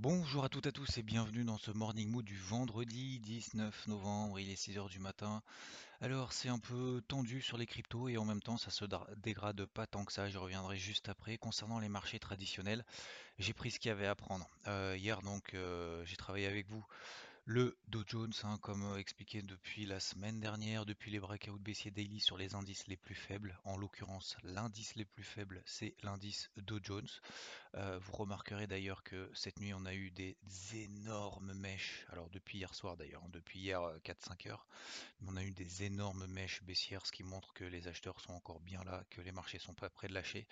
Bonjour à toutes et à tous et bienvenue dans ce Morning Mood du vendredi 19 novembre, il est 6h du matin. Alors c'est un peu tendu sur les cryptos et en même temps ça se dégrade pas tant que ça, je reviendrai juste après. Concernant les marchés traditionnels, j'ai pris ce qu'il y avait à prendre. Euh, hier donc euh, j'ai travaillé avec vous le Dow Jones, hein, comme euh, expliqué depuis la semaine dernière, depuis les breakouts baissiers daily sur les indices les plus faibles, en l'occurrence l'indice les plus faible c'est l'indice Dow Jones. Euh, vous remarquerez d'ailleurs que cette nuit on a eu des énormes mèches, alors depuis hier soir d'ailleurs, hein, depuis hier 4-5 heures, mais on a eu des énormes mèches baissières, ce qui montre que les acheteurs sont encore bien là, que les marchés sont pas prêts de lâcher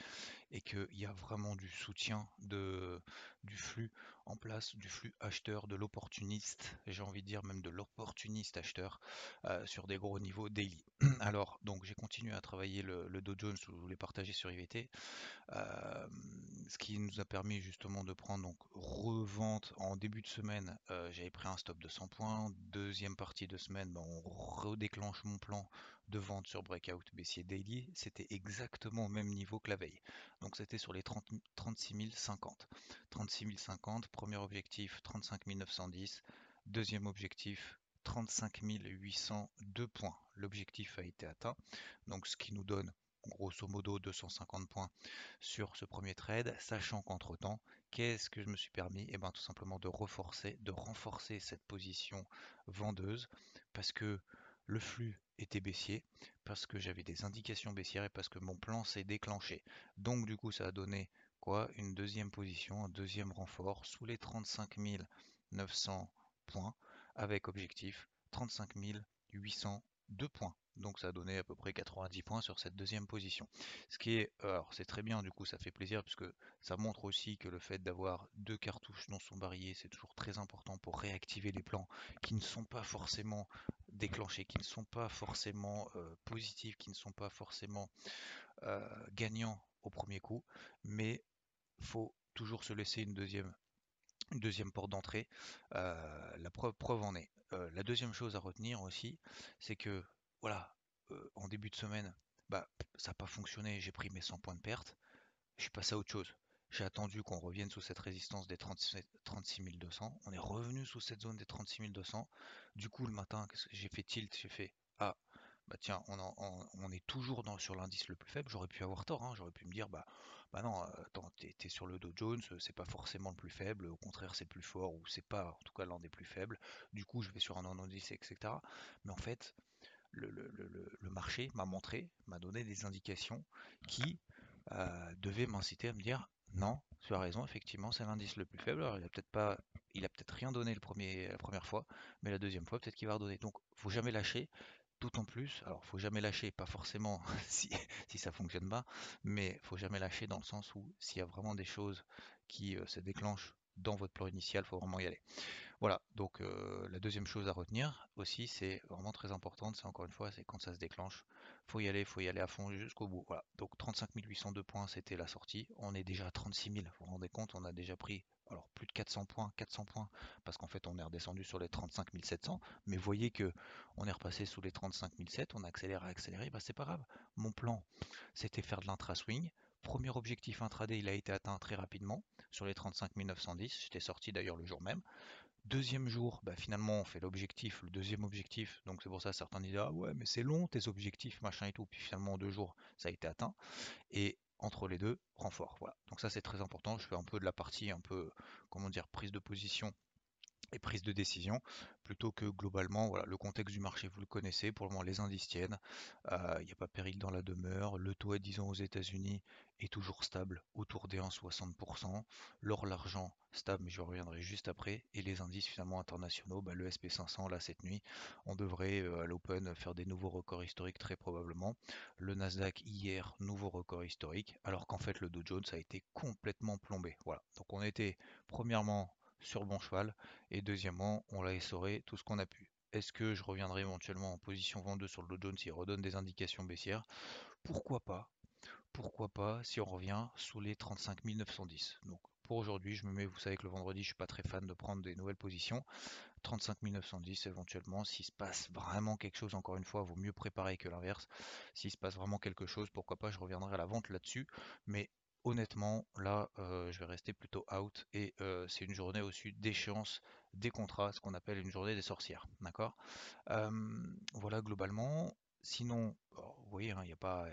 et qu'il y a vraiment du soutien de, du flux en place, du flux acheteur, de l'opportuniste, j'ai envie de dire même de l'opportuniste acheteur euh, sur des gros niveaux daily. Alors, donc j'ai continué à travailler le, Dow Jones, je voulais partager sur IVT, euh, ce qui nous a permis justement de prendre donc revente en début de semaine. euh, J'avais pris un stop de 100 points. Deuxième partie de semaine, ben, on redéclenche mon plan de vente sur Breakout baissier daily. C'était exactement au même niveau que la veille. Donc c'était sur les 30, 36 050. 36 050, premier objectif 35 910. Deuxième objectif 35 802 points. L'objectif a été atteint. Donc ce qui nous donne grosso modo 250 points sur ce premier trade, sachant qu'entre temps, qu'est-ce que je me suis permis? Et bien tout simplement de renforcer cette position vendeuse parce que le flux était baissier, parce que j'avais des indications baissières et parce que mon plan s'est déclenché. Donc du coup ça a donné quoi? Une deuxième position, un deuxième renfort sous les 35 900 points avec objectif 35 802 points. Donc ça a donné à peu près 90 points sur cette deuxième position. Ce qui est, alors c'est très bien du coup, ça fait plaisir puisque ça montre aussi que le fait d'avoir deux cartouches non sont barillet, c'est toujours très important pour réactiver les plans qui ne sont pas forcément déclenchés, qui ne sont pas forcément euh, positifs, qui ne sont pas forcément euh, gagnants au premier coup, mais faut toujours se laisser une deuxième deuxième porte d'entrée. Euh, la preuve, en est. Euh, la deuxième chose à retenir aussi, c'est que voilà, euh, en début de semaine, bah, ça n'a pas fonctionné, j'ai pris mes 100 points de perte, je suis passé à autre chose. J'ai attendu qu'on revienne sous cette résistance des 37 36 200. On est revenu sous cette zone des 36 200. Du coup, le matin, qu'est-ce que j'ai fait tilt? J'ai fait Ah, bah tiens, on, en- on- on est toujours dans, sur l'indice le plus faible. J'aurais pu avoir tort. hein. J'aurais pu me dire Bah, bah non, attends, t'es, sur le Dow Jones, c'est pas forcément le plus faible. Au contraire, c'est plus fort ou c'est pas, en tout cas, l'un des plus faibles. Du coup, je vais sur un indice, etc. Mais en fait, le, marché m'a montré, m'a donné des indications qui devaient m'inciter à me dire non, tu as raison, effectivement, c'est l'indice le plus faible. Alors, il a peut-être pas, il a peut-être rien donné la première fois, mais la deuxième fois, peut-être qu'il va redonner. Donc, faut jamais lâcher. D'autant plus, alors faut jamais lâcher, pas forcément si, si ça fonctionne pas, mais faut jamais lâcher dans le sens où s'il y a vraiment des choses qui euh, se déclenchent dans votre plan initial, faut vraiment y aller. Voilà, donc euh, la deuxième chose à retenir aussi, c'est vraiment très importante, c'est encore une fois, c'est quand ça se déclenche, faut y aller, faut y aller à fond jusqu'au bout. Voilà, donc 35 802 points, c'était la sortie. On est déjà à 36 000, vous vous rendez compte, on a déjà pris alors plus de 400 points, 400 points, parce qu'en fait on est redescendu sur les 35 700, mais voyez que on est repassé sous les 35 700, on a accéléré, accéléré, bah c'est pas grave. Mon plan, c'était faire de l'intra-swing. Premier objectif intraday, il a été atteint très rapidement sur les 35 910. J'étais sorti d'ailleurs le jour même. Deuxième jour, bah, finalement, on fait l'objectif, le deuxième objectif. Donc c'est pour ça que certains disent Ah ouais, mais c'est long tes objectifs, machin et tout. Puis finalement, en deux jours, ça a été atteint. Et entre les deux, renfort. Voilà. Donc ça, c'est très important. Je fais un peu de la partie, un peu, comment dire, prise de position et prise de décision, plutôt que globalement, voilà, le contexte du marché, vous le connaissez, pour le moment les indices tiennent, euh, il n'y a pas péril dans la demeure, le taux à 10 ans aux États-Unis est toujours stable, autour des 1,60%, l'or, l'argent, stable, mais je reviendrai juste après, et les indices finalement internationaux, bah, le SP500, là, cette nuit, on devrait euh, à l'open faire des nouveaux records historiques très probablement, le Nasdaq hier, nouveau record historique, alors qu'en fait le Dow Jones a été complètement plombé, voilà, donc on était premièrement sur bon cheval. Et deuxièmement, on l'a essoré tout ce qu'on a pu. Est-ce que je reviendrai éventuellement en position vendeuse sur le Dow Jones s'il redonne des indications baissières? Pourquoi pas? Pourquoi pas si on revient sous les 35 910 Donc pour aujourd'hui, je me mets, vous savez que le vendredi, je suis pas très fan de prendre des nouvelles positions. 35 910 éventuellement, s'il se passe vraiment quelque chose, encore une fois, vaut mieux préparer que l'inverse. S'il se passe vraiment quelque chose, pourquoi pas, je reviendrai à la vente là-dessus. Mais honnêtement, là, euh, je vais rester plutôt out et euh, c'est une journée au-dessus d'échéance des contrats, ce qu'on appelle une journée des sorcières. D'accord? Voilà globalement. Sinon, vous voyez, hein, il n'y a pas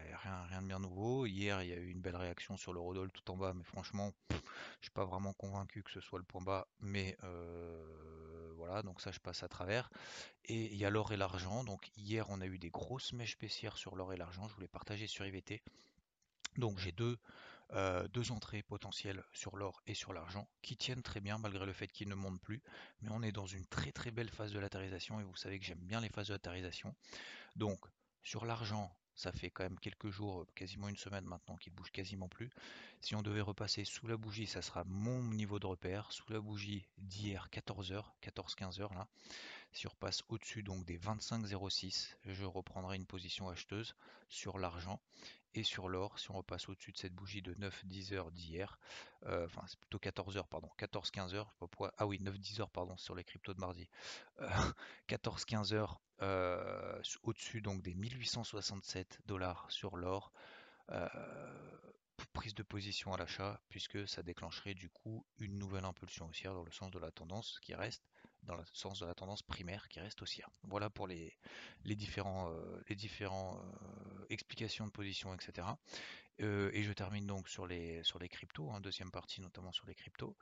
rien, de bien nouveau. Hier, il y a eu une belle réaction sur le Rodol tout en bas, mais franchement, je suis pas vraiment convaincu que ce soit le point bas. Mais euh, voilà, donc ça, je passe à travers. Et il y a l'or et l'argent. Donc hier, on a eu des grosses mèches baissières sur l'or et l'argent. Je voulais partager sur IVT. Donc j'ai deux euh, deux entrées potentielles sur l'or et sur l'argent qui tiennent très bien malgré le fait qu'ils ne montent plus. Mais on est dans une très très belle phase de latérisation et vous savez que j'aime bien les phases de latérisation. Donc sur l'argent, ça fait quand même quelques jours, quasiment une semaine maintenant qu'il bouge quasiment plus. Si on devait repasser sous la bougie, ça sera mon niveau de repère. Sous la bougie d'hier, 14h, 14-15h là. Si on repasse au-dessus donc des 25,06, je reprendrai une position acheteuse sur l'argent et sur l'or, si on repasse au-dessus de cette bougie de 9-10 heures d'hier, euh, enfin c'est plutôt 14 heures, pardon, 14-15 heures, ah oui, 9-10 heures, pardon, sur les cryptos de mardi, 14-15 euh, heures euh, au-dessus donc des 1867 dollars sur l'or, prise de position à l'achat, puisque ça déclencherait du coup une nouvelle impulsion haussière dans le sens de la tendance qui reste dans le sens de la tendance primaire qui reste haussière. Voilà pour les, les différents, les différents explications de position, etc. Euh, et je termine donc sur les, sur les cryptos, hein, deuxième partie notamment sur les cryptos.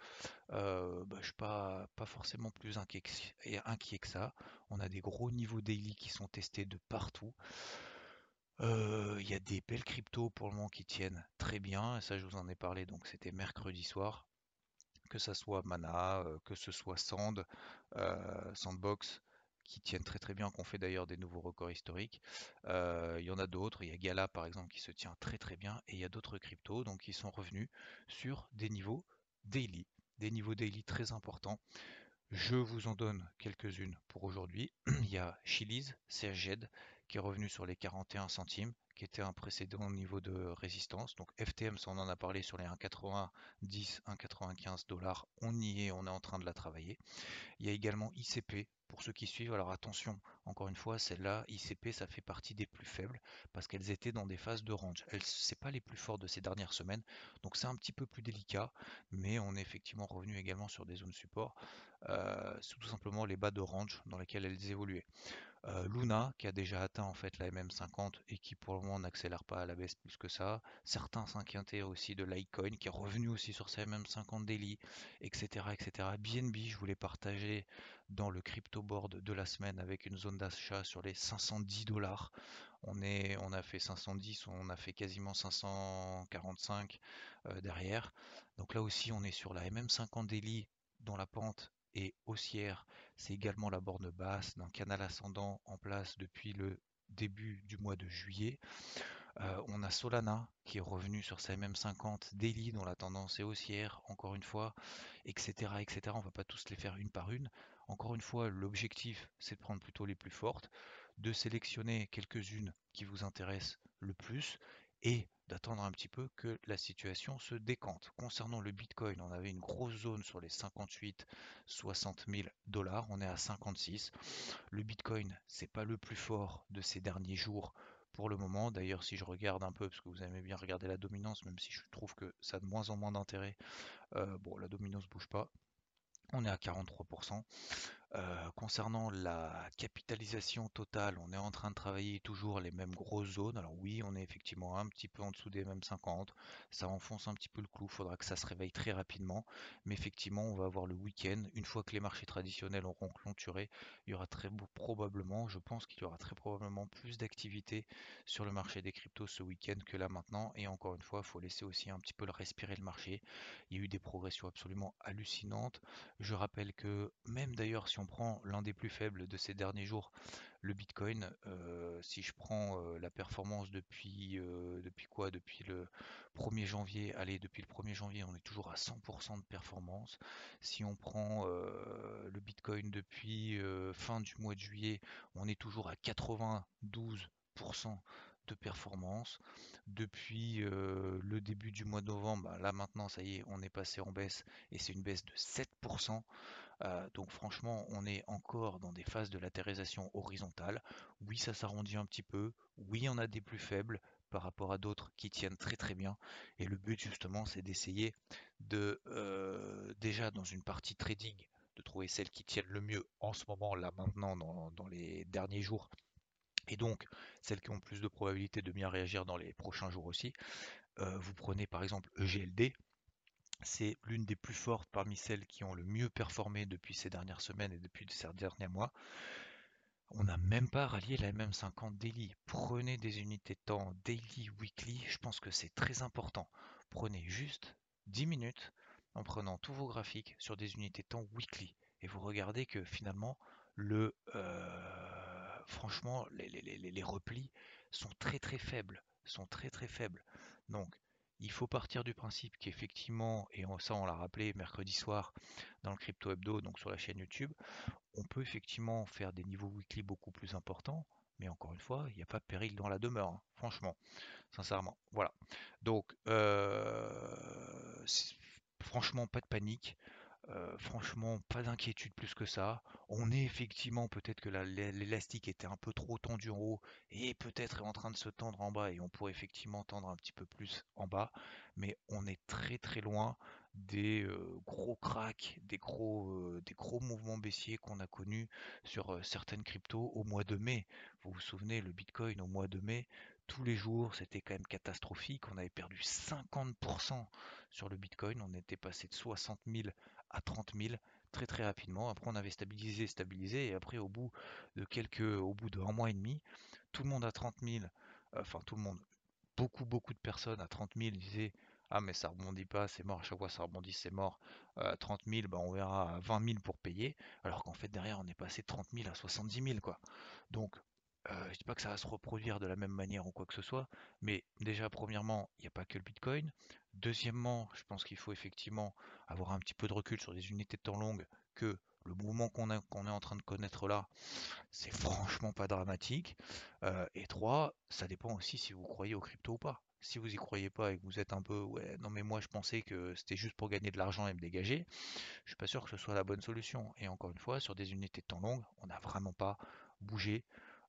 Euh, bah, je ne suis pas, pas forcément plus inquiet que, ça. On a des gros niveaux daily qui sont testés de partout. Euh, il y a des belles cryptos pour le moment qui tiennent très bien, et ça je vous en ai parlé, donc c'était mercredi soir. Que ça soit Mana, que ce soit Sand, Sandbox, qui tiennent très très bien, qu'on fait d'ailleurs des nouveaux records historiques. Euh, il y en a d'autres, il y a Gala par exemple qui se tient très très bien, et il y a d'autres cryptos donc qui sont revenus sur des niveaux daily, des niveaux daily très importants. Je vous en donne quelques-unes pour aujourd'hui. il y a Chili's CHZ qui est revenu sur les 41 centimes, qui était un précédent niveau de résistance. Donc FTM, ça on en a parlé sur les 1,90, 1,95 dollars. On y est, on est en train de la travailler. Il y a également ICP pour ceux qui suivent, alors attention, encore une fois, celle-là, ICP, ça fait partie des plus faibles parce qu'elles étaient dans des phases de range. Elles, c'est pas les plus fortes de ces dernières semaines, donc c'est un petit peu plus délicat, mais on est effectivement revenu également sur des zones support. Euh, c'est tout simplement les bas de range dans lesquels elles évoluaient. Euh, Luna qui a déjà atteint en fait la MM50 et qui pour moment n'accélère pas à la baisse plus que ça. Certains s'inquiétaient aussi de Litecoin qui est revenu aussi sur sa MM50 daily, etc., etc. BNB, je voulais partager dans le crypto board de la semaine avec une zone d'achat sur les 510 dollars. On, est, on a fait 510, on a fait quasiment 545 euh, derrière. Donc là aussi, on est sur la MM50 daily dont la pente est haussière c'est également la borne basse d'un canal ascendant en place depuis le début du mois de juillet. Euh, on a Solana qui est revenu sur sa MM50 daily dont la tendance est haussière, encore une fois, etc. etc. On va pas tous les faire une par une. Encore une fois, l'objectif c'est de prendre plutôt les plus fortes, de sélectionner quelques-unes qui vous intéressent le plus et d'attendre un petit peu que la situation se décante. Concernant le Bitcoin, on avait une grosse zone sur les 58 60 000 dollars, on est à 56. Le Bitcoin, c'est pas le plus fort de ces derniers jours pour le moment. D'ailleurs, si je regarde un peu, parce que vous aimez bien regarder la dominance, même si je trouve que ça a de moins en moins d'intérêt, euh, bon, la dominance bouge pas. On est à 43%. Concernant la capitalisation totale, on est en train de travailler toujours les mêmes grosses zones. Alors oui, on est effectivement un petit peu en dessous des mêmes 50. Ça enfonce un petit peu le clou. Il faudra que ça se réveille très rapidement. Mais effectivement, on va avoir le week-end. Une fois que les marchés traditionnels auront clôturé, il y aura très probablement, je pense qu'il y aura très probablement plus d'activité sur le marché des cryptos ce week-end que là maintenant. Et encore une fois, il faut laisser aussi un petit peu le respirer le marché. Il y a eu des progressions absolument hallucinantes. Je rappelle que même d'ailleurs si on prend l'un des plus faibles de ces derniers jours, le Bitcoin, euh, si je prends euh, la performance depuis, euh, depuis quoi? Depuis le 1er janvier, allez, depuis le 1er janvier, on est toujours à 100% de performance. Si on prend le Bitcoin depuis fin du mois de juillet, on est toujours à 92% de performance. Depuis le début du mois de novembre, bah, là maintenant, ça y est, on est passé en baisse et c'est une baisse de 7%. Euh, donc franchement, on est encore dans des phases de latérisation horizontale. Oui, ça s'arrondit un petit peu. Oui, on a des plus faibles par rapport à d'autres qui tiennent très très bien. Et le but justement, c'est d'essayer de déjà dans une partie trading, de trouver celles qui tiennent le mieux en ce moment, là maintenant, dans, les derniers jours. Et donc, celles qui ont plus de probabilité de bien réagir dans les prochains jours aussi. Euh, vous prenez par exemple EGLD, c'est l'une des plus fortes parmi celles qui ont le mieux performé depuis ces dernières semaines et depuis ces derniers mois. On n'a même pas rallié la MM50 daily. Prenez des unités temps daily, weekly, je pense que c'est très important. Prenez juste 10 minutes en prenant tous vos graphiques sur des unités temps weekly. Et vous regardez que finalement, le, euh, franchement, les, replis sont très très faibles. Sont très très faibles. Donc, il faut partir du principe qu'effectivement, et ça on l'a rappelé mercredi soir dans le Crypto Hebdo, donc sur la chaîne YouTube, on peut effectivement faire des niveaux weekly beaucoup plus importants, mais encore une fois, il n'y a pas de péril dans la demeure, hein, franchement, sincèrement. Voilà. Donc, euh, franchement, pas de panique. Euh, franchement, pas d'inquiétude plus que ça. On est effectivement, peut-être que l'élastique était un peu trop tendu en haut et peut-être est en train de se tendre en bas et on pourrait effectivement tendre un petit peu plus en bas. Mais on est très très loin des euh, gros cracks, des gros, euh, des gros mouvements baissiers qu'on a connus sur certaines cryptos au mois de mai. Vous vous souvenez, le Bitcoin au mois de mai, tous les jours, c'était quand même catastrophique. On avait perdu 50% sur le Bitcoin. On était passé de 60 000 à 30 000 très très rapidement. Après, on avait stabilisé, stabilisé, et après, au bout de quelques, au bout de un mois et demi, tout le monde à 30 000, enfin tout le monde, beaucoup beaucoup de personnes à 30 000 disaient ah mais ça rebondit pas, c'est mort, à chaque fois ça rebondit, c'est mort. 30 000, bah, on verra 20 000 pour payer, alors qu'en fait derrière on est passé de 30 000 à 70 000 quoi. Donc euh, je dis pas que ça va se reproduire de la même manière ou quoi que ce soit, mais déjà, premièrement, il n'y a pas que le Bitcoin. Deuxièmement, je pense qu'il faut effectivement avoir un petit peu de recul sur des unités de temps longues, que le mouvement qu'on est en train de connaître là, c'est franchement pas dramatique. Euh, et trois, ça dépend aussi si vous croyez au crypto ou pas. Si vous y croyez pas et que vous êtes un peu ouais non mais moi je pensais que c'était juste pour gagner de l'argent et me dégager, je suis pas sûr que ce soit la bonne solution. Et encore une fois, sur des unités de temps longues, on n'a vraiment pas bougé.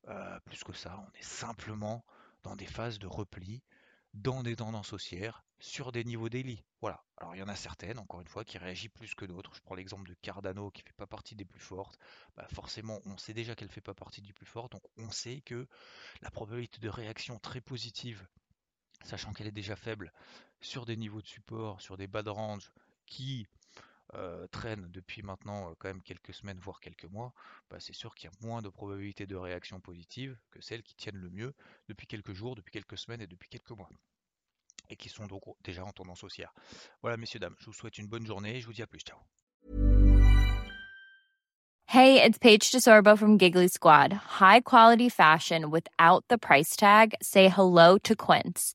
Euh, plus que ça, on est simplement dans des phases de repli, dans des tendances haussières, sur des niveaux daily. Voilà. Alors il y en a certaines, encore une fois, qui réagissent plus que d'autres. Je prends l'exemple de Cardano qui ne fait pas partie des plus fortes. Bah, forcément, on sait déjà qu'elle ne fait pas partie des plus fortes, donc on sait que la probabilité de réaction très positive, sachant qu'elle est déjà faible, sur des niveaux de support, sur des bas de range qui euh, traîne depuis maintenant euh, quand même quelques semaines, voire quelques mois, bah, c'est sûr qu'il y a moins de probabilité de réaction positive que celles qui tiennent le mieux depuis quelques jours, depuis quelques semaines et depuis quelques mois. Et qui sont donc déjà en tendance haussière. Voilà, messieurs, dames, je vous souhaite une bonne journée et je vous dis à plus. Ciao. Hey, it's Paige DeSorbo from Giggly Squad. High quality fashion without the price tag. Say hello to Quince.